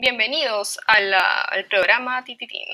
Bienvenidos al programa Tititino.